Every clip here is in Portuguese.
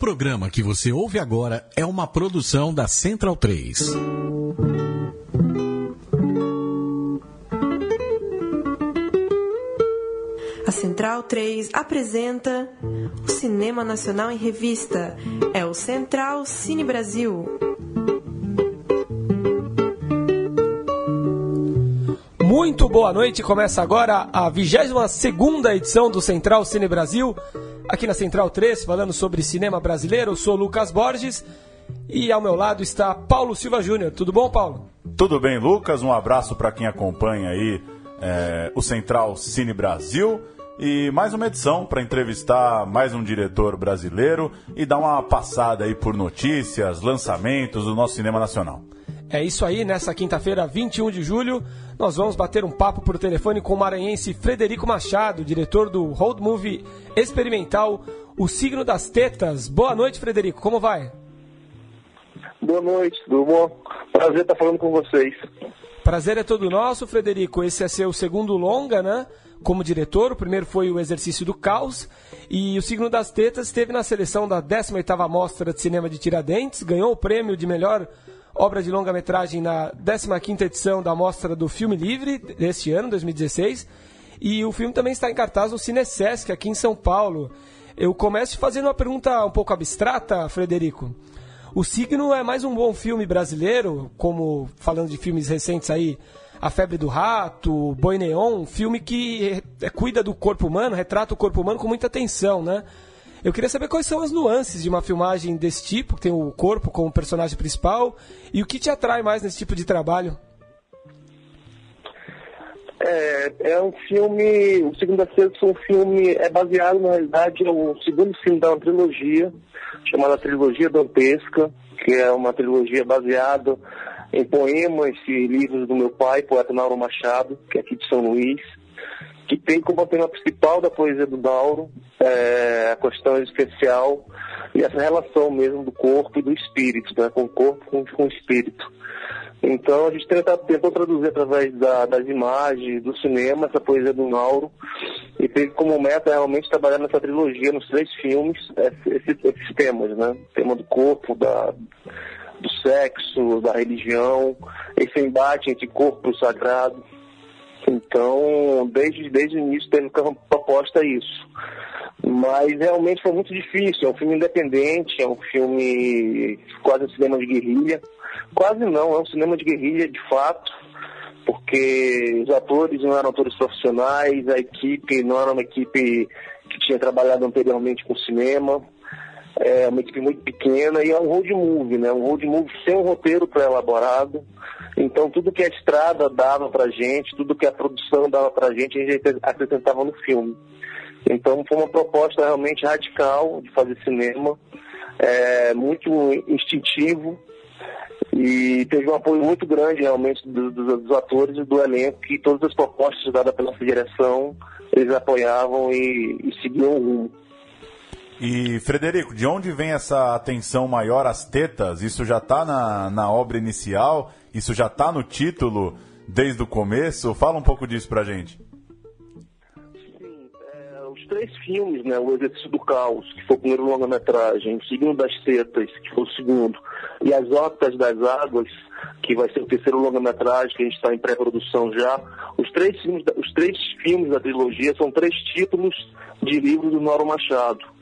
programa que você ouve agora é uma produção da Central 3. A Central 3 apresenta o Cinema Nacional em Revista. É o Central Cine Brasil. Muito boa noite, começa agora a 22 edição do Central Cine Brasil, aqui na Central 3, falando sobre cinema brasileiro. Eu sou Lucas Borges e ao meu lado está Paulo Silva Júnior. Tudo bom, Paulo? Tudo bem, Lucas. Um abraço para quem acompanha aí é, o Central Cine Brasil. E mais uma edição para entrevistar mais um diretor brasileiro e dar uma passada aí por notícias, lançamentos do nosso cinema nacional. É isso aí, nessa quinta-feira, 21 de julho, nós vamos bater um papo por telefone com o maranhense Frederico Machado, diretor do road movie experimental O Signo das Tetas. Boa noite, Frederico, como vai? Boa noite, tudo bom? Prazer estar falando com vocês. Prazer é todo nosso, Frederico. Esse é seu segundo longa, né? Como diretor, o primeiro foi o Exercício do Caos e o Signo das Tetas esteve na seleção da 18ª Mostra de Cinema de Tiradentes, ganhou o prêmio de melhor obra de longa-metragem na 15ª edição da Mostra do Filme Livre deste ano, 2016. E o filme também está em cartaz no Cinesesc, aqui em São Paulo. Eu começo fazendo uma pergunta um pouco abstrata, Frederico. O Signo é mais um bom filme brasileiro, como falando de filmes recentes aí, A Febre do Rato, Boi Neon, um filme que é, cuida do corpo humano, retrata o corpo humano com muita atenção, né? Eu queria saber quais são as nuances de uma filmagem desse tipo, que tem o corpo como personagem principal, e o que te atrai mais nesse tipo de trabalho? É, é um filme, o Segunda Sexta é um filme, é baseado na realidade, é o segundo filme da trilogia, chamada Trilogia Dantesca, que é uma trilogia baseada em poemas e livros do meu pai, poeta Nauro Machado, que é aqui de São Luís que tem como tema principal da poesia do Dauro é, a questão existencial e essa relação mesmo do corpo e do espírito, né, com o corpo com, com o espírito. Então a gente tenta, tentou traduzir através da, das imagens, do cinema, essa poesia do Nauro, e teve como meta realmente trabalhar nessa trilogia, nos três filmes, esses, esses temas, né? O tema do corpo, da, do sexo, da religião, esse embate entre corpo e sagrado. Então, desde, desde o início teve proposta isso. Mas realmente foi muito difícil. É um filme independente, é um filme quase um cinema de guerrilha. Quase não, é um cinema de guerrilha de fato, porque os atores não eram atores profissionais, a equipe não era uma equipe que tinha trabalhado anteriormente com cinema. É uma equipe muito pequena e é um road movie, né? Um road movie sem um roteiro pré-elaborado então, tudo que a estrada dava pra gente, tudo que a produção dava pra gente, a gente apresentava no filme. Então, foi uma proposta realmente radical de fazer cinema, é, muito instintivo, e teve um apoio muito grande realmente dos, dos, atores e do elenco, que todas as propostas dadas pela direção, eles apoiavam e, e seguiam o rumo. E, Frederico, de onde vem essa atenção maior às tetas? Isso já está na, na obra inicial? Isso já está no título desde o começo? Fala um pouco disso pra gente. Sim, é, os três filmes, né? O Exercício do Caos, que foi o primeiro longa-metragem, o Segundo das Tetas, que foi o segundo, e As Órbitas das Águas, que vai ser o terceiro longa-metragem, que a gente está em pré-produção já. Os três, filmes, os três filmes da trilogia são três títulos de livros do Noro Machado.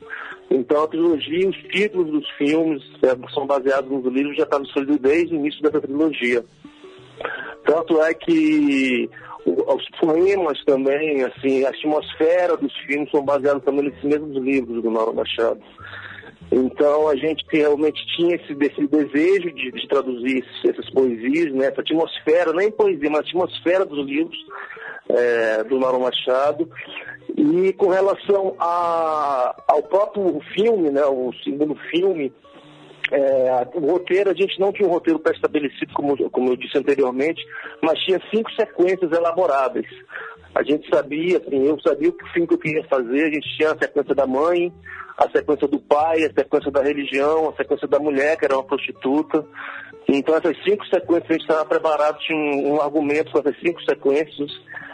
Então a trilogia, os títulos dos filmes é, são baseados nos livros já estavam escolhidos desde o início dessa trilogia. Tanto é que os poemas também, assim, a atmosfera dos filmes são baseados também nesses mesmos livros do Mauro Machado. Então a gente realmente tinha esse, esse desejo de, de traduzir essas poesias, né, essa atmosfera, nem poesia, mas a atmosfera dos livros é, do Mauro Machado. E com relação a, ao próprio filme, né, o segundo filme, é, o roteiro, a gente não tinha um roteiro pré-estabelecido, como, como eu disse anteriormente, mas tinha cinco sequências elaboradas. A gente sabia, assim, eu sabia o que que eu queria fazer, a gente tinha a sequência da mãe, a sequência do pai, a sequência da religião, a sequência da mulher, que era uma prostituta. Então essas cinco sequências a gente estava preparado, tinha um, um argumento com essas cinco sequências,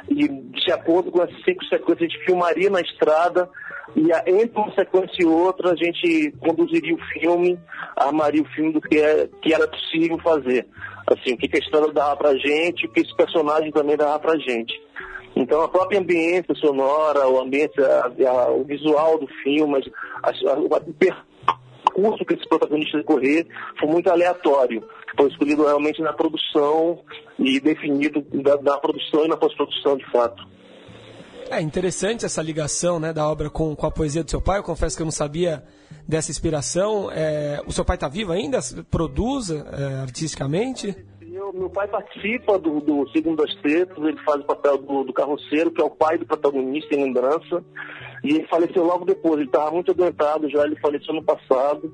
e de acordo com essas cinco sequências a gente filmaria na estrada e entre uma sequência e outra a gente conduziria o filme, armaria o filme do que, é, que era possível fazer. Assim, o que a história dava pra gente, o que esse personagem também dava pra gente. Então a própria ambiência sonora, o ambiente, o visual do filme, o percurso que esse protagonista correr foi muito aleatório. Foi escolhido realmente na produção e definido na produção e na pós-produção de fato. É interessante essa ligação né, da obra com, com a poesia do seu pai. Eu confesso que eu não sabia dessa inspiração. É, o seu pai está vivo ainda? Produz é, artisticamente? Eu, meu pai participa do, do Segundo das Tretas, ele faz o papel do, do carroceiro, que é o pai do protagonista em lembrança. E ele faleceu logo depois, ele estava muito adoentado já, ele faleceu no passado.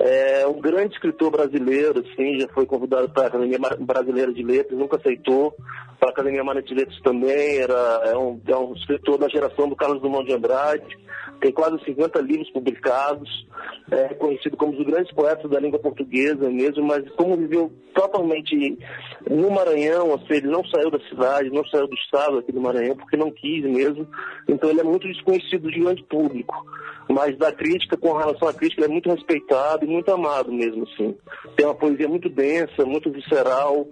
É um grande escritor brasileiro, assim, já foi convidado para a Academia Brasileira de Letras, nunca aceitou. Para a Academia Maria de Letras também, era, é, um, é um escritor da geração do Carlos Drummond de Andrade, tem quase 50 livros publicados, é reconhecido como um dos grandes poetas da língua portuguesa mesmo, mas como viveu totalmente no Maranhão, ou seja, ele não saiu da cidade, não saiu do estado aqui do Maranhão, porque não quis mesmo, então ele é muito desconhecido de grande público mas da crítica, com relação à crítica, ele é muito respeitado e muito amado mesmo, assim. Tem uma poesia muito densa, muito visceral,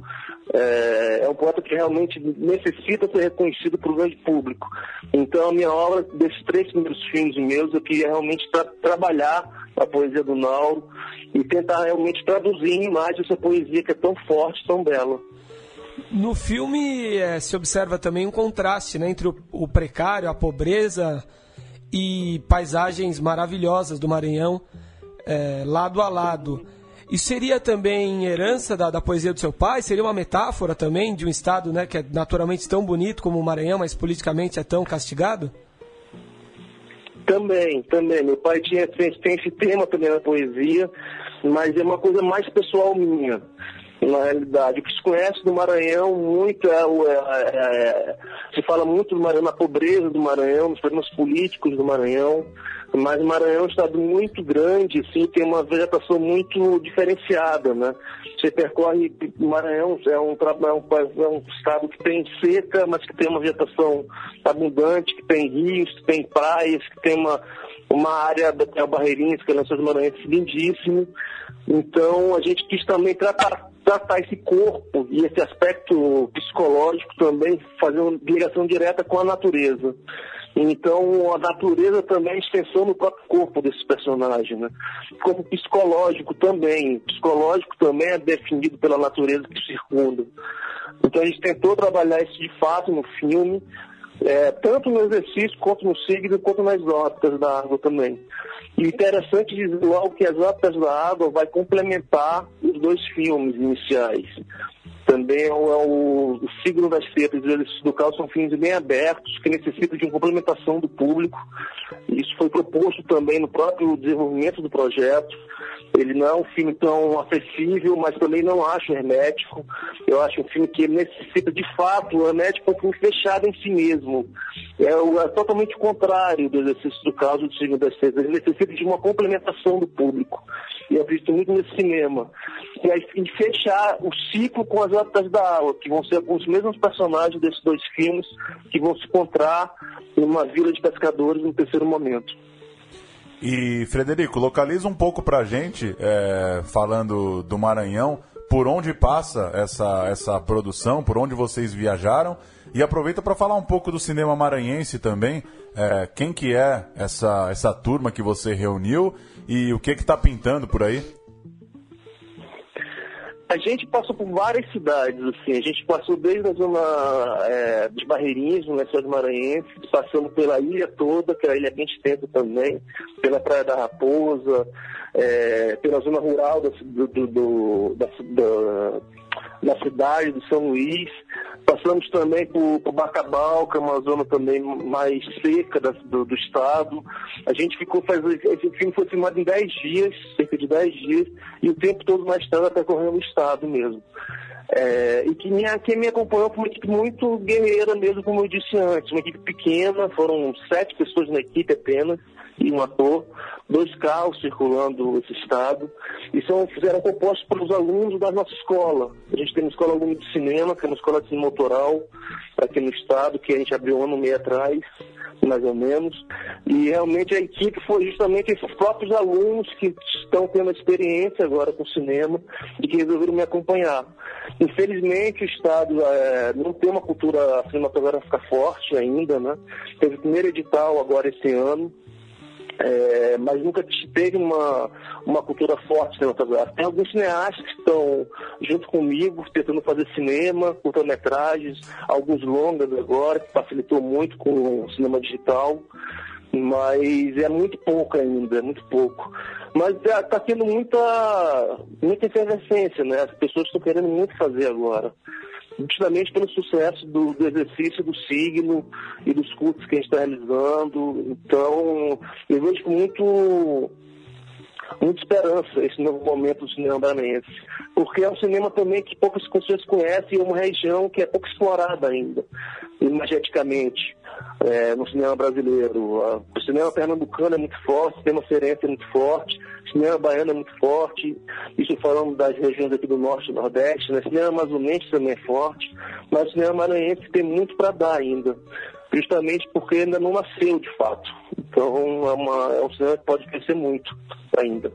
é, é um poeta que realmente necessita ser reconhecido por um grande público. Então, a minha obra, desses três primeiros filmes meus, eu queria realmente tra trabalhar a poesia do Nauro e tentar realmente traduzir em imagem essa poesia que é tão forte, tão bela. No filme é, se observa também um contraste né, entre o, o precário, a pobreza e paisagens maravilhosas do Maranhão, é, lado a lado. Isso seria também herança da, da, poesia do seu pai? Seria uma metáfora também de um estado né, que é naturalmente tão bonito como o Maranhão, mas politicamente é tão castigado? Também, também. Meu pai tinha, tem, tem esse tema também na poesia, mas é uma coisa mais pessoal minha na realidade. O que se conhece do Maranhão muito é, é, é, se fala muito do Maranhão, na pobreza do Maranhão, nos problemas políticos do Maranhão, mas o Maranhão é um estado muito grande, assim, tem uma vegetação muito diferenciada, né? Você percorre o Maranhão, é um, é um, é um estado que tem seca, mas que tem uma vegetação abundante, que tem rios, que tem praias, que tem uma, uma área da Barreirinhas, que é Lençóis Maranhenses, lindíssimo. Então, a gente quis também tratar tratar esse corpo e esse aspecto psicológico também, fazer uma ligação direta com a natureza. Então, a natureza também é extensão no próprio corpo desse personagem, né? Como psicológico também. Psicológico também é definido pela natureza que circunda. Então, a gente tentou trabalhar isso de fato no filme, é, tanto no exercício, quanto no signo, quanto nas ópticas da água também. E interessante dizer logo que as ópticas da água vai complementar os dois filmes iniciais. Também é o, o signo das setas e o exercício do caos são filmes bem abertos, que necessitam de uma complementação do público. Isso foi proposto também no próprio desenvolvimento do projeto. Ele não é um filme tão acessível, mas também não acho hermético. Eu acho um filme que necessita, de fato, hermético é um filme fechado em si mesmo. É, o, é totalmente o contrário do exercício do caso do signo das setas. Ele necessita de uma complementação do público. E eu acredito muito nesse cinema. E, aí, fechar o ciclo com as Latas da Água, que vão ser os mesmos personagens desses dois filmes que vão se encontrar numa vila de pescadores no terceiro momento. E, Frederico, localiza um pouco pra gente, é, falando do Maranhão, por onde passa essa, essa produção, por onde vocês viajaram, e aproveita para falar um pouco do cinema maranhense também, é, quem que é essa, essa turma que você reuniu e o que que está pintando por aí? A gente passou por várias cidades, assim, a gente passou desde a zona é, de Barreirinhas, no Lençóis Maranhense, passando pela ilha toda, que é a ilha bem extensa também, pela Praia da Raposa, é, pela zona rural do, do, da, da, da cidade, do São Luís, Passamos também por, por Bacabal, que é uma zona também mais seca da, do, do, estado. A gente ficou fazendo. Esse filme foi filmado em 10 dias, cerca de 10 dias, e o tempo todo na estrada percorrendo o estado mesmo. É, e que minha, quem me acompanhou foi uma equipe muito guerreira mesmo, como eu disse antes, uma equipe pequena, foram sete pessoas na equipe apenas, e um ator, dois carros circulando esse estado, e são, fizeram compostos pelos alunos da nossa escola. A gente tem uma escola aluno de cinema, que é uma escola de cinema aqui no estado, que a gente abriu um ano e meio atrás, mais ou menos. E realmente a equipe foi justamente esses próprios alunos que estão tendo experiência agora com cinema e que resolveram me acompanhar. Infelizmente o Estado é, não tem uma cultura cinematográfica forte ainda, né? Teve o primeiro edital agora esse ano, é, mas nunca teve uma, uma cultura forte cinematográfica. Tem alguns cineastas que estão junto comigo, tentando fazer cinema, curta-metragens, alguns longas agora, que facilitou muito com o cinema digital, mas é muito pouco ainda, é muito pouco. Mas está é, tendo muita, muita efervescência, né? As pessoas estão querendo muito fazer agora justamente pelo sucesso do, do, exercício do signo e dos cultos que a gente está realizando. Então, eu vejo muito, muita esperança esse novo momento do cinema baranense, porque é um cinema também que poucas pessoas conhecem e é uma região que é pouco explorada ainda, imageticamente é, no cinema brasileiro. O cinema pernambucano é muito forte, o cinema cearense é muito forte, cinema baiano é muito forte, isso falando das regiões aqui do norte e nordeste, né? cinema amazonense também é forte, mas o cinema maranhense tem muito para dar ainda, justamente porque ainda não nasceu de fato. Então é, uma, é um cinema que pode crescer muito ainda.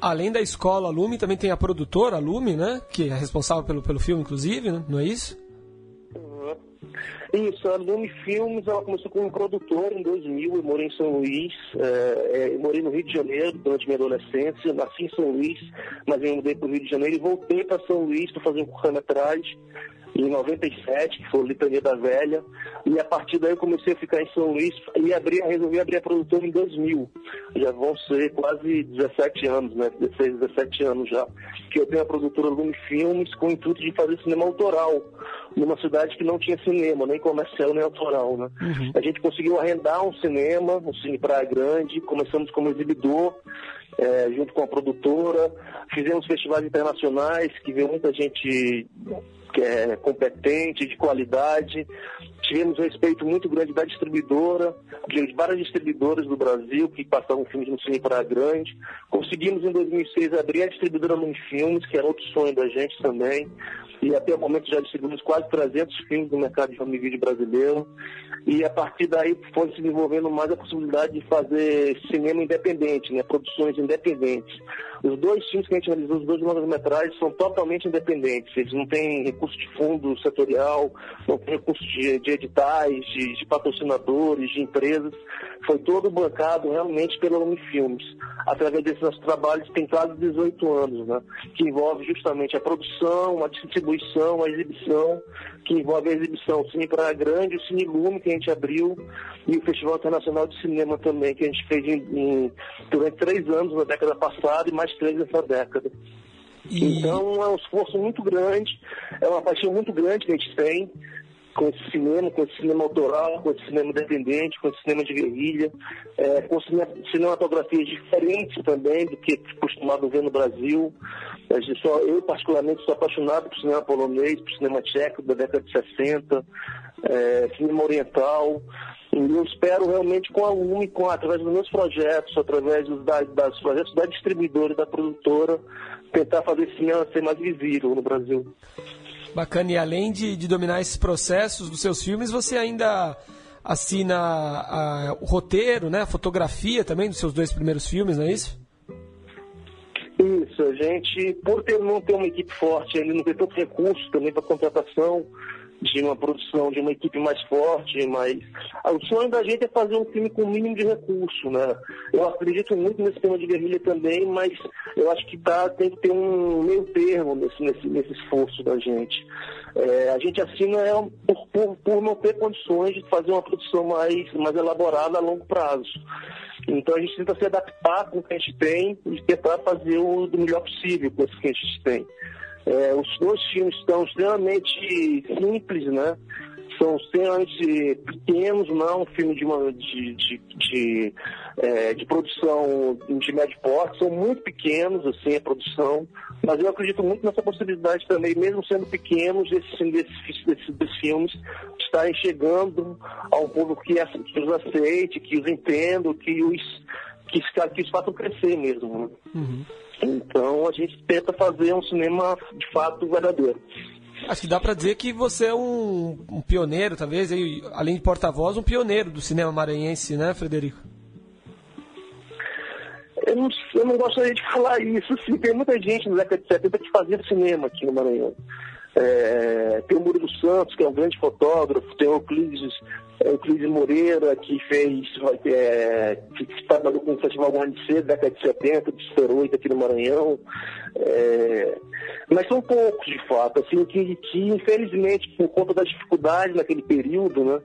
Além da escola Lume, também tem a produtora Lume, né? Que é responsável pelo, pelo filme, inclusive, né? não é isso? Isso, a Lume Filmes, ela começou como produtora em 2000, eu morei em São Luís, é, morei no Rio de Janeiro durante minha adolescência, nasci em São Luís, mas eu mudei para o Rio de Janeiro e voltei para São Luís para fazer um curta-metragem em 97, que foi o Litania da Velha, e a partir daí eu comecei a ficar em São Luís e abri, resolvi abrir a produtora em 2000. Já vão ser quase 17 anos, né? 16, 17 anos já, que eu tenho a produtora Lume Filmes com o intuito de fazer cinema autoral, numa cidade que não tinha cinema, nem comercial, nem autoral, né? Uhum. A gente conseguiu arrendar um cinema, um Cine Praia Grande, começamos como exibidor, é, junto com a produtora, fizemos festivais internacionais, que veio muita gente é competente, de qualidade. Tivemos um respeito muito grande da distribuidora, de várias distribuidoras do Brasil que passavam filmes no Cine Praia Grande. Conseguimos em 2006 abrir a distribuidora Lum Filmes, que era outro sonho da gente também. E até o momento já distribuímos quase 300 filmes no mercado de home video brasileiro. E a partir daí foi se desenvolvendo mais a possibilidade de fazer cinema independente, né? produções independentes. Os dois filmes que a gente realizou, os dois longas-metragens, são totalmente independentes. Eles não têm recurso de fundo setorial, não têm recurso de, de editais, de, de, patrocinadores, de empresas. Foi todo bancado realmente pela Unifilmes. Através desses nossos trabalhos, tem quase 18 anos, né? que envolve justamente a produção, a distribuição, a exibição, que envolve a exibição Cine Praia Grande, o Cine Lume, que a gente abriu, e o Festival Internacional de Cinema também, que a gente fez em, em, durante três anos na década passada e mais três nessa década. E... Então é um esforço muito grande, é uma paixão muito grande que a gente tem com esse cinema, com esse cinema autoral, com esse cinema independente, com esse cinema de guerrilha, é, com cinematografias diferentes também do que costumado ver no Brasil. Só, eu, particularmente, sou apaixonado por cinema polonês, por cinema tcheco da década de 60, é, cinema oriental. Eu espero realmente com a UMI, com, através dos meus projetos, através dos da, das projetos da distribuidora e da produtora, tentar fazer esse cinema ser mais visível no Brasil. Bacana, e além de, de dominar esses processos dos seus filmes, você ainda assina a, o roteiro, né, a fotografia também dos seus dois primeiros filmes, não é isso? Isso, a gente, por ter, não ter uma equipe forte, ele não ter tanto recurso também para contratação, de uma produção, de uma equipe mais forte, mas o sonho da gente é fazer um filme com o mínimo de recurso, né? Eu acredito muito nesse tema de guerrilha também, mas eu acho que tá, tem que ter um meio termo nesse, nesse, nesse esforço da gente. É, a gente assina é, por, por, por não ter condições de fazer uma produção mais, mais elaborada a longo prazo. Então a gente tenta se adaptar com o que a gente tem e tentar fazer o do melhor possível com o que a gente tem. É, os dois filmes estão extremamente simples, né? São extremamente pequenos, não é um filme de, uma, de, de, de, é, de produção de médio porte, são muito pequenos, assim, a produção, mas eu acredito muito nessa possibilidade também, mesmo sendo pequenos, desses, desses, desses, desses filmes estarem chegando a um público que, que os aceite, que os entenda, que os que, que isso façam crescer mesmo. Né? Uhum. Então a gente tenta fazer um cinema de fato verdadeiro. Acho que dá para dizer que você é um, um pioneiro, talvez, aí, além de porta-voz, um pioneiro do cinema maranhense, né, Frederico? Eu não, eu não gostaria de falar isso. Tem muita gente na década de 70 que fazia cinema aqui no Maranhão. É, tem o Murilo Santos, que é um grande fotógrafo, tem o Euclides, Euclides Moreira, que fez, é, que trabalhou com o Festival Grande C, década de 70, de 08 aqui no Maranhão. É, mas são poucos, de fato, assim, que, que infelizmente, por conta das dificuldades naquele período, né,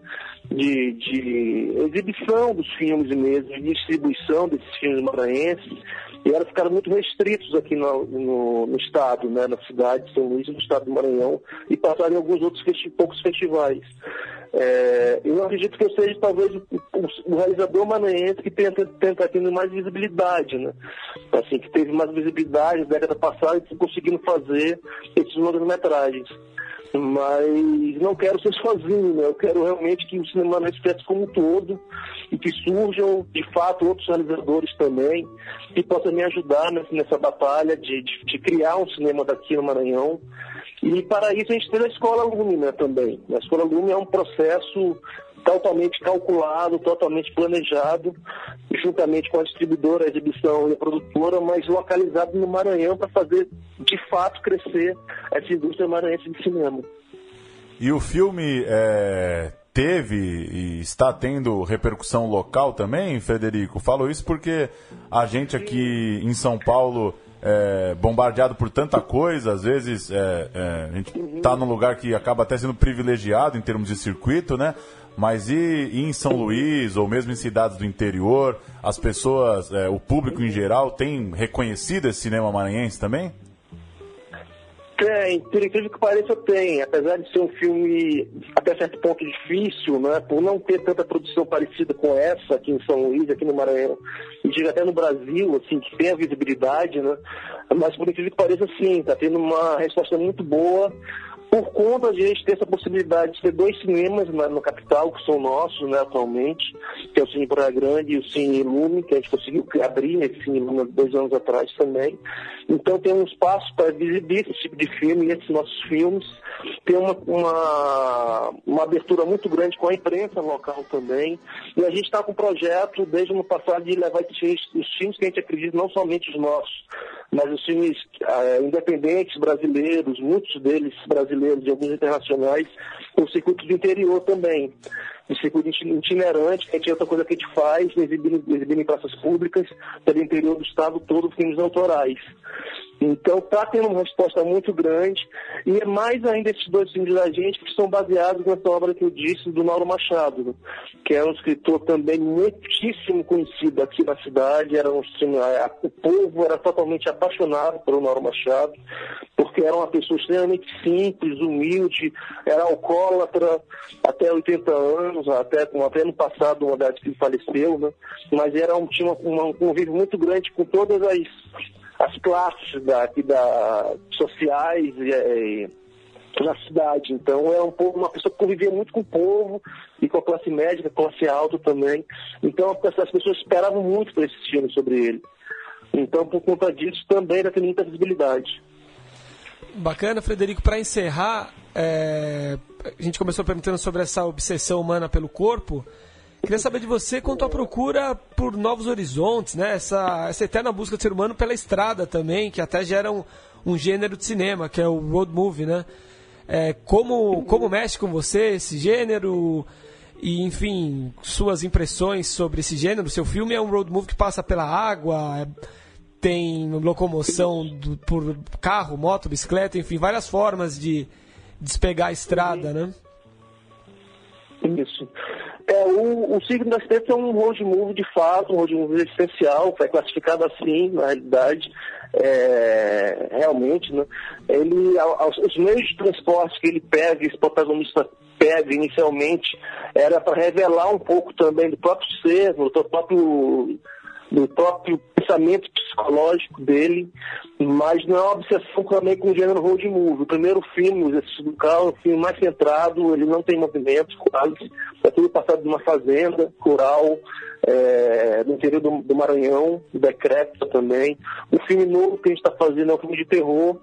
de, de exibição dos filmes mesmo, de distribuição desses filmes maranhenses, e elas ficaram muito restritos aqui no, no, no, estado, né, na cidade de São Luís, no estado do Maranhão, e passaram em alguns outros festi poucos festivais. É, eu acredito que eu seja talvez o, o, realizador maranhense que tenha, tenha tendo mais visibilidade, né? Assim, que teve mais visibilidade na década passada e conseguindo fazer esses longas-metragens mas não quero ser sozinho, né? eu quero realmente que o cinema não cresça como um todo e que surjam, de fato, outros realizadores também que possam me ajudar nessa batalha de, de, de criar um cinema daqui no Maranhão. E para isso a gente tem a Escola Lume né, também. A Escola Lume é um processo totalmente calculado, totalmente planejado, juntamente com a distribuidora, a exibição e a produtora, mas localizado no Maranhão para fazer de fato crescer essa indústria maranhense de cinema. E o filme é, teve e está tendo repercussão local também, Frederico? Falo isso porque a gente aqui em São Paulo é, bombardeado por tanta coisa, às vezes é, é, a gente está num lugar que acaba até sendo privilegiado em termos de circuito, né? Mas e, e, em São Luís, ou mesmo em cidades do interior, as pessoas, é, o público em geral, tem reconhecido esse cinema maranhense também? Tem, por incrível que pareça, tem. Apesar de ser um filme até certo ponto difícil, né, por não ter tanta produção parecida com essa aqui em São Luís, aqui no Maranhão, e digo até no Brasil, assim, que tem a visibilidade, né, mas por incrível que pareça, sim, está tendo uma resposta muito boa por conta de a gente ter essa possibilidade de ter dois cinemas na, no capital, que são nossos né, atualmente, que é o Cine Praia Grande e o Cine Lume, que a gente conseguiu abrir esse Cine Lume dois anos atrás também. Então tem um espaço para exibir esse tipo de filme e esses nossos filmes. Tem uma, uma, uma abertura muito grande com a imprensa local também. E a gente está com um projeto desde o ano passado de levar os filmes que a gente acredita, não somente os nossos, mas os filmes uh, independentes brasileiros, muitos deles brasileiros e alguns internacionais, o circuito do interior também. O circuito itinerante, que é outra coisa que a gente faz, exibindo, exibindo em praças públicas, pelo interior do estado todo, filmes autorais. Então está tendo uma resposta muito grande e é mais ainda esses dois filmes da gente que são baseados nessa obra que eu disse do Mauro Machado, que é um escritor também muitíssimo conhecido aqui na cidade. Era um, o povo era totalmente apaixonado pelo Mauro Machado, porque era uma pessoa extremamente simples, humilde, era alcoólatra até 80 anos, até, até no passado, uma idade que faleceu, né? mas era um, tinha um convívio muito grande com todas as as classes da, da, sociais e, e, na cidade. Então é um povo, uma pessoa que convivia muito com o povo e com a classe média, com a classe alta também. Então as pessoas esperavam muito para esse filme sobre ele. Então por conta disso também tem muita visibilidade. Bacana, Frederico. Para encerrar, é... a gente começou perguntando sobre essa obsessão humana pelo corpo. Queria saber de você quanto à procura por novos horizontes, né? Essa, essa eterna busca do ser humano pela estrada também, que até gera um, um gênero de cinema, que é o road movie, né? É, como, como mexe com você esse gênero? E, enfim, suas impressões sobre esse gênero. Seu filme é um road movie que passa pela água, é, tem locomoção do, por carro, moto, bicicleta, enfim, várias formas de despegar a estrada, né? Isso. É, o, o signo das tetas é um road movie de fato, um road movie essencial, foi classificado assim, na realidade, é, realmente, né? Ele, aos, os meios de transporte que ele pega, esse protagonista pega inicialmente, era para revelar um pouco também do próprio ser, do próprio do próprio pensamento psicológico dele, mas não é uma obsessão também com o gênero road movie. O primeiro filme, Exercício do Carro, é um filme mais centrado, ele não tem movimentos quase, é tudo passado de uma fazenda rural, é, no interior do, do Maranhão, decrépita também. O filme novo que a gente está fazendo é um filme de terror,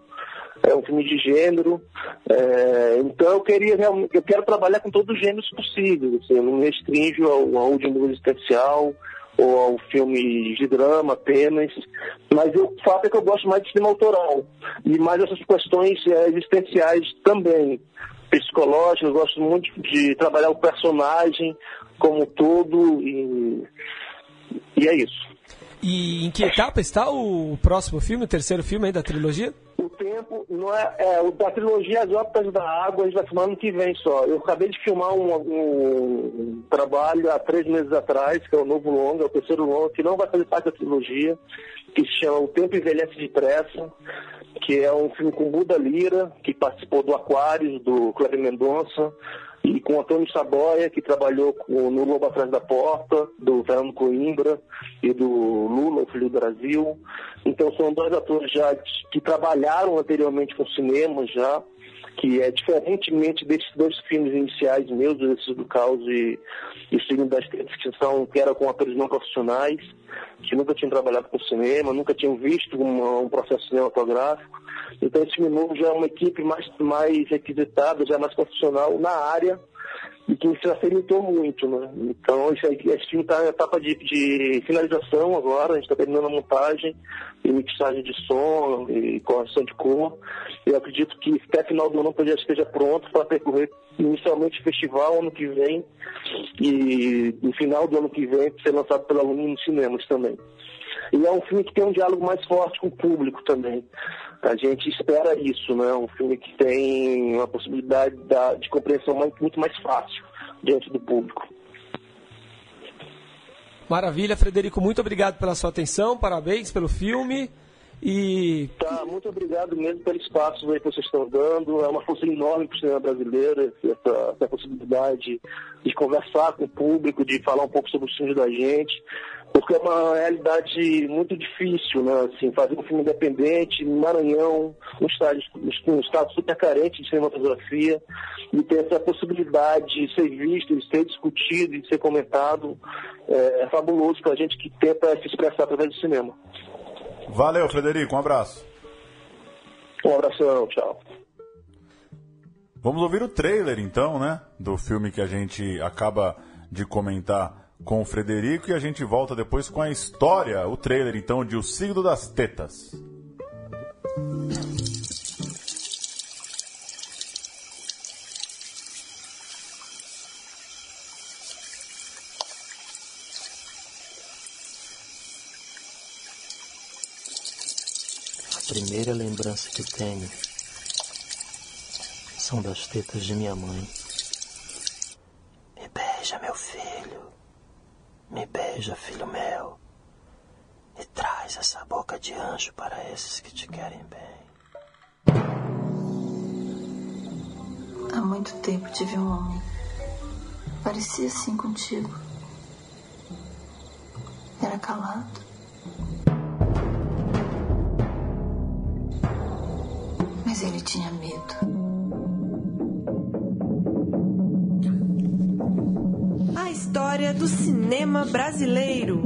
é um filme de gênero. É, então eu queria eu quero trabalhar com todos os gêneros possíveis. Assim, eu não me restringo ao, ao último existencial ou ao filme de drama apenas, mas o fato é que eu gosto mais de cinema autoral e mais essas questões é, existenciais também, psicológicas, eu gosto muito de trabalhar o personagem como um todo e, e é isso. E em que etapa está o próximo filme, o terceiro filme aí da trilogia? Tempo não é, é da trilogia As Óperas da Água, a gente vai filmar ano que vem só. Eu acabei de filmar um, um, trabalho há três meses atrás, que é o novo longa, é o terceiro longa, que não vai fazer parte da trilogia, que se chama O Tempo Envelhece Depressa, que é um filme com Buda Lira, que participou do Aquários, do Cleber Mendonça, e com Antônio Saboia, que trabalhou com, no Lobo Atrás da Porta, do Fernando Coimbra e do Lula, o Filho do Brasil. Então são dois atores já que trabalharam anteriormente com cinema já, que é diferentemente desses dois filmes iniciais meus, Exercício do Caos e, e O Signo das Tetas, que, que eram com atores não profissionais, que nunca tinham trabalhado com cinema, nunca tinham visto uma, um processo cinematográfico. Então esse filme novo já é uma equipe mais, mais requisitada, já mais profissional na área e que se facilitou muito, né? Então, esse, esse filme está em etapa de, de, finalização agora, a gente está terminando a montagem e mixagem de som e correção de cor. Eu acredito que até final do ano o projeto esteja pronto para percorrer inicialmente o festival ano que vem e no final do ano que vem ser lançado pela Luna nos cinemas também. E é um filme que tem um diálogo mais forte com o público também. A gente espera isso, né? Um filme que tem uma possibilidade de compreensão muito mais fácil diante do público. Maravilha, Frederico, muito obrigado pela sua atenção, parabéns pelo filme. E... Tá, muito obrigado mesmo pelo espaço aí que vocês estão dando. É uma força enorme para o cinema brasileiro, essa, essa possibilidade de conversar com o público, de falar um pouco sobre os filmes da gente porque é uma realidade muito difícil, né? Assim, fazer um filme independente no Maranhão, um estado, um estado super carente de cinematografia, e ter essa possibilidade de ser visto, de ser discutido, de ser comentado, é, é fabuloso para a gente que tenta se expressar através do cinema. Valeu, Frederico, um abraço. Um abração, tchau. Vamos ouvir o trailer, então, né? Do filme que a gente acaba de comentar com o Frederico e a gente volta depois com a história, o trailer então de O Signo das Tetas. A primeira lembrança que tenho são das tetas de minha mãe. Me beija, meu filho. Me beija, filho meu, e traz essa boca de anjo para esses que te querem bem. Há muito tempo tive um homem. Parecia assim contigo. Era calado. Mas ele tinha medo. História do cinema brasileiro.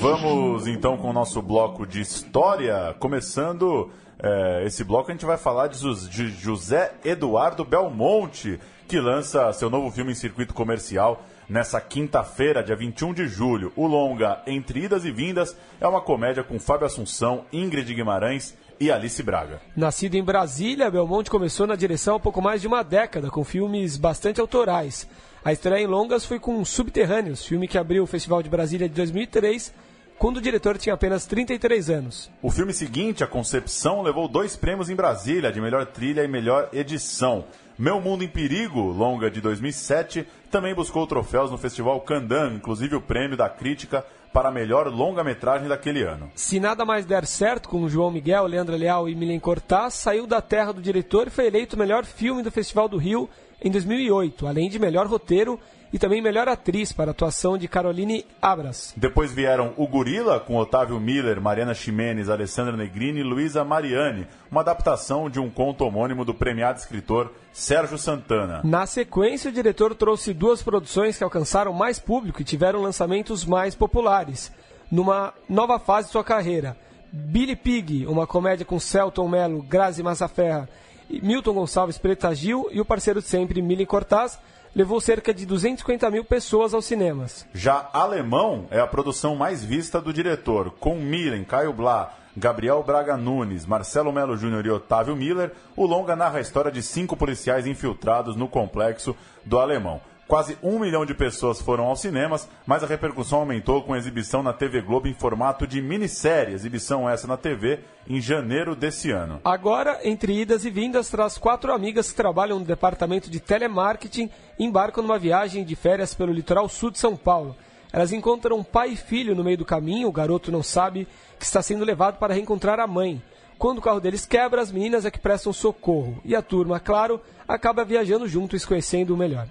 Vamos então com o nosso bloco de história, começando é, esse bloco a gente vai falar de, de José Eduardo Belmonte, que lança seu novo filme em circuito comercial nessa quinta-feira, dia 21 de julho. O longa Entre Idas e Vindas é uma comédia com Fábio Assunção, Ingrid Guimarães e Alice Braga. Nascido em Brasília, Belmonte começou na direção há pouco mais de uma década, com filmes bastante autorais. A estreia em longas foi com Subterrâneos, filme que abriu o Festival de Brasília de 2003, quando o diretor tinha apenas 33 anos. O filme seguinte, A Concepção, levou dois prêmios em Brasília, de melhor trilha e melhor edição. Meu Mundo em Perigo, longa de 2007, também buscou troféus no Festival Candan, inclusive o prêmio da crítica para a melhor longa-metragem daquele ano. Se nada mais der certo com João Miguel, Leandro Leal e Milen Cortaz, saiu da terra do diretor e foi eleito o melhor filme do Festival do Rio em 2008, além de melhor roteiro e também melhor atriz para a atuação de Caroline Abras. Depois vieram O Gorila, com Otávio Miller, Mariana Ximenes, Alessandra Negrini e Luísa Mariani, uma adaptação de um conto homônimo do premiado escritor Sérgio Santana. Na sequência, o diretor trouxe duas produções que alcançaram mais público e tiveram lançamentos mais populares, numa nova fase de sua carreira. Billy Pig, uma comédia com Celton Mello, Grazi Massaferra, Milton Gonçalves Preta Gil e o parceiro de sempre, Mili Cortaz, levou cerca de 250 mil pessoas aos cinemas. Já Alemão é a produção mais vista do diretor, com Milen, Caio Blá, Gabriel Braga Nunes, Marcelo Melo Júnior e Otávio Miller, o longa narra a história de cinco policiais infiltrados no complexo do Alemão. Quase um milhão de pessoas foram aos cinemas, mas a repercussão aumentou com a exibição na TV Globo em formato de minissérie, exibição essa na TV em janeiro desse ano. Agora, entre idas e vindas, traz quatro amigas que trabalham no departamento de telemarketing e embarcam numa viagem de férias pelo litoral sul de São Paulo. Elas encontram pai e filho no meio do caminho, o garoto não sabe que está sendo levado para reencontrar a mãe. Quando o carro deles quebra, as meninas é que prestam socorro. E a turma, claro, acaba viajando junto e se conhecendo melhor.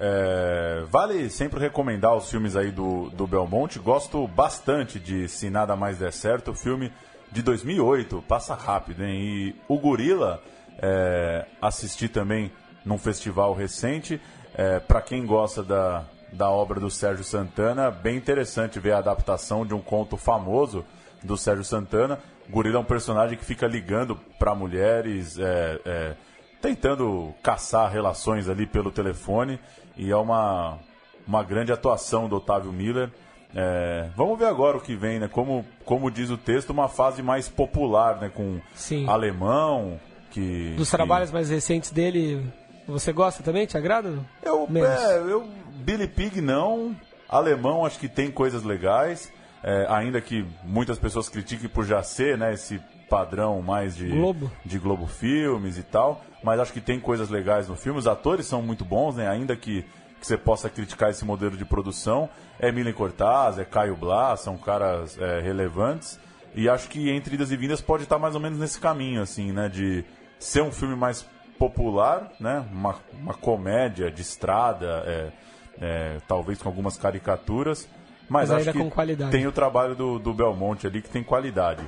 É, vale sempre recomendar os filmes aí do, do Belmonte. Gosto bastante de Se Nada Mais Der Certo, filme de 2008, passa rápido, hein? E o Gorila, é, assisti também num festival recente. É, Para quem gosta da, da obra do Sérgio Santana, bem interessante ver a adaptação de um conto famoso do Sérgio Santana. O Gorila é um personagem que fica ligando para mulheres, é, é, tentando caçar relações ali pelo telefone e é uma, uma grande atuação do Otávio Miller. É, vamos ver agora o que vem, né? Como, como diz o texto, uma fase mais popular, né? Com Sim. alemão, que... Dos que- trabalhos mais recentes dele, você gosta também? Te agrada? Eu, Menos. é, eu Billy Pig não, alemão acho que tem coisas legais, é, ainda que muitas pessoas critiquem por já ser, né? Esse padrão mais de Globo. de Globo Filmes e tal, mas acho que tem coisas legais no filme. Os atores são muito bons, né? Ainda que, que você possa criticar esse modelo de produção. É Milen Cortaz, é Caio Blá, são caras é, relevantes. E acho que Entre Idas e Vindas pode estar mais ou menos nesse caminho, assim, né? De ser um filme mais popular, né? Uma, uma comédia de estrada, é, é, talvez com algumas caricaturas. Mas, Mas acho que tem o trabalho do, do Belmonte ali que tem qualidade.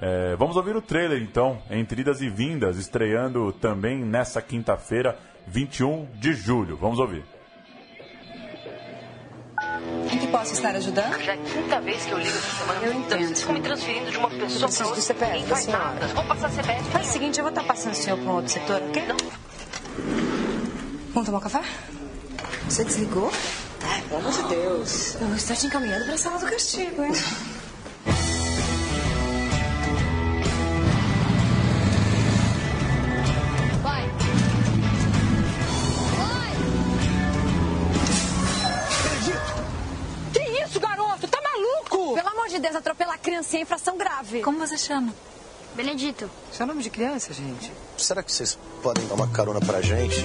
É, vamos ouvir o trailer então, Entre Idas e Vindas, estreando também nessa quinta-feira, 21 de julho. Vamos ouvir. Em que posso estar ajudando? Já é a quinta vez que eu ligo essa semana. Eu Então, entendo. Vocês ficam me transferindo de uma pessoa Eu pra preciso outra. do CPF da senhora. nada. Vou passar CPF. Faz o seguinte, eu vou estar passando o senhor para um outro setor, ok? Não. Vamos tomar um café? Você desligou? Ai, pelo amor de Deus. Eu estou te encaminhando para a sala do castigo, hein? infração grave. Como você chama? Benedito. Isso é nome de criança, gente. Será que vocês podem dar uma carona pra gente?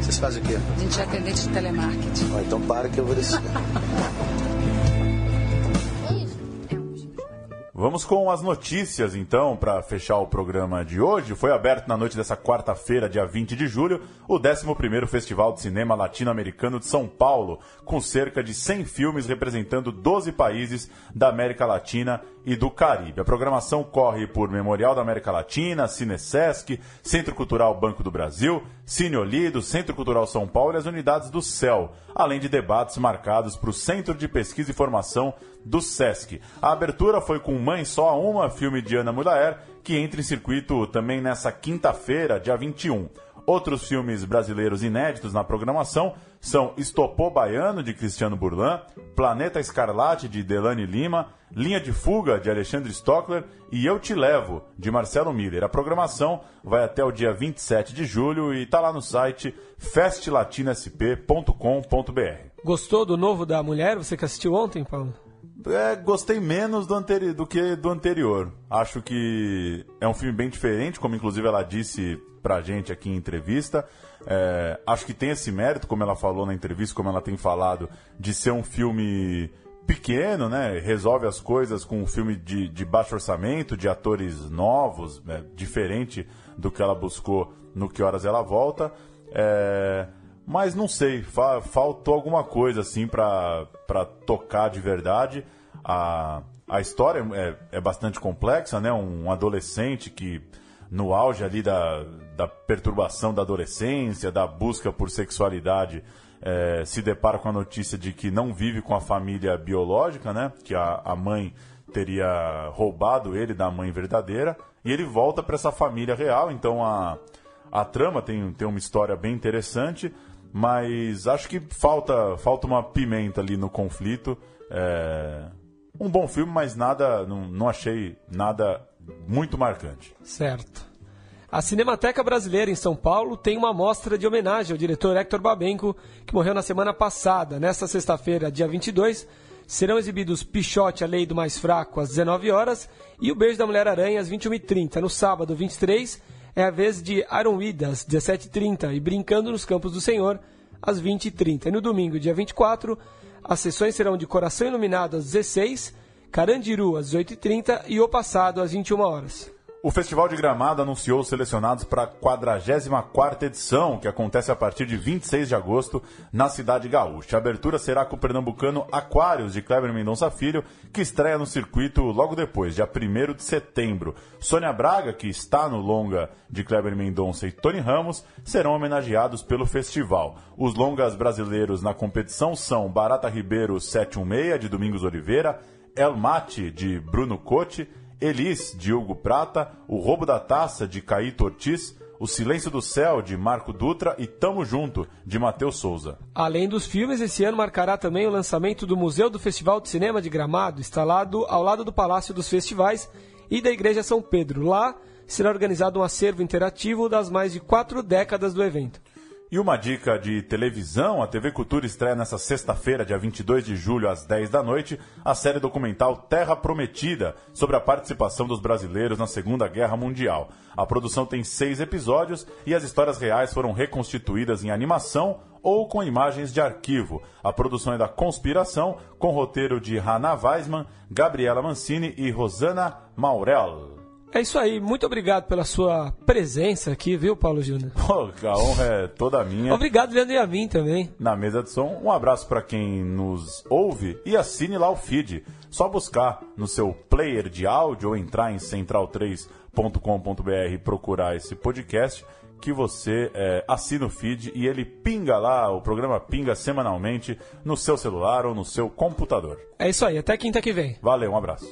Vocês fazem o quê? A gente é atendente de telemarketing. Ah, então para que eu vou descer. Vamos com as notícias, então, para fechar o programa de hoje. Foi aberto na noite dessa quarta-feira, dia 20 de julho, o 11º Festival de Cinema Latino-Americano de São Paulo, com cerca de 100 filmes representando 12 países da América Latina e do Caribe. A programação corre por Memorial da América Latina, Cinesesc, Centro Cultural Banco do Brasil, Cine Olido, Centro Cultural São Paulo e as unidades do CEL, além de debates marcados para o Centro de Pesquisa e Formação do SESC. A abertura foi com Mãe Só Uma, filme de Ana Mulaer, que entra em circuito também nessa quinta-feira, dia 21. Outros filmes brasileiros inéditos na programação são Estopô Baiano, de Cristiano Burlan, Planeta Escarlate, de Delane Lima, Linha de Fuga, de Alexandre Stockler e Eu Te Levo, de Marcelo Miller. A programação vai até o dia 27 de julho e está lá no site festlatinosp.com.br. Gostou do novo da mulher? Você que assistiu ontem, Paulo? É, gostei menos do, anteri do que do anterior. Acho que é um filme bem diferente, como inclusive ela disse pra gente aqui em entrevista. É, acho que tem esse mérito, como ela falou na entrevista, como ela tem falado, de ser um filme pequeno, né? Resolve as coisas com um filme de, de baixo orçamento, de atores novos, né? diferente do que ela buscou no Que Horas Ela Volta. É, mas não sei, fa faltou alguma coisa assim para tocar de verdade. A, a história é, é bastante complexa, né? Um adolescente que no auge ali da, da perturbação da adolescência, da busca por sexualidade, é, se depara com a notícia de que não vive com a família biológica, né? Que a, a mãe teria roubado ele da mãe verdadeira e ele volta para essa família real. Então a, a trama tem, tem uma história bem interessante, mas acho que falta, falta uma pimenta ali no conflito. É, um bom filme, mas nada, não, não achei nada muito marcante. Certo. A Cinemateca Brasileira em São Paulo tem uma mostra de homenagem ao diretor Hector Babenco, que morreu na semana passada. Nesta sexta-feira, dia 22, serão exibidos Pichote, a Lei do Mais Fraco, às 19 horas e O Beijo da Mulher-Aranha, às 21h30. No sábado, 23, é a vez de Iron Weed, às 17h30 e Brincando nos Campos do Senhor, às 20h30. E no domingo, dia 24, as sessões serão de Coração Iluminado, às 16 Carandiru, às 18h30 e O Passado, às 21 horas. O Festival de Gramado anunciou os selecionados para a 44 edição, que acontece a partir de 26 de agosto na cidade gaúcha. A abertura será com o pernambucano Aquários, de Kleber Mendonça Filho, que estreia no circuito logo depois, dia 1 de setembro. Sônia Braga, que está no longa de Kleber Mendonça, e Tony Ramos serão homenageados pelo festival. Os longas brasileiros na competição são Barata Ribeiro 716, de Domingos Oliveira, El Mate, de Bruno Cote, Elis, de Hugo Prata, O Roubo da Taça, de Caíto Ortiz, O Silêncio do Céu, de Marco Dutra e Tamo Junto, de Matheus Souza. Além dos filmes, esse ano marcará também o lançamento do Museu do Festival de Cinema de Gramado, instalado ao lado do Palácio dos Festivais e da Igreja São Pedro. Lá será organizado um acervo interativo das mais de quatro décadas do evento. E uma dica de televisão, a TV Cultura estreia nesta sexta-feira, dia 22 de julho, às 10 da noite, a série documental Terra Prometida, sobre a participação dos brasileiros na Segunda Guerra Mundial. A produção tem seis episódios e as histórias reais foram reconstituídas em animação ou com imagens de arquivo. A produção é da Conspiração, com roteiro de Hannah Weisman, Gabriela Mancini e Rosana Maurel. É isso aí, muito obrigado pela sua presença aqui, viu, Paulo Júnior? a honra é toda minha. Obrigado, Leandro, e a mim também. Na mesa de som, um abraço para quem nos ouve e assine lá o feed. Só buscar no seu player de áudio ou entrar em central3.com.br e procurar esse podcast que você é, assina o feed e ele pinga lá, o programa pinga semanalmente no seu celular ou no seu computador. É isso aí, até quinta que vem. Valeu, um abraço.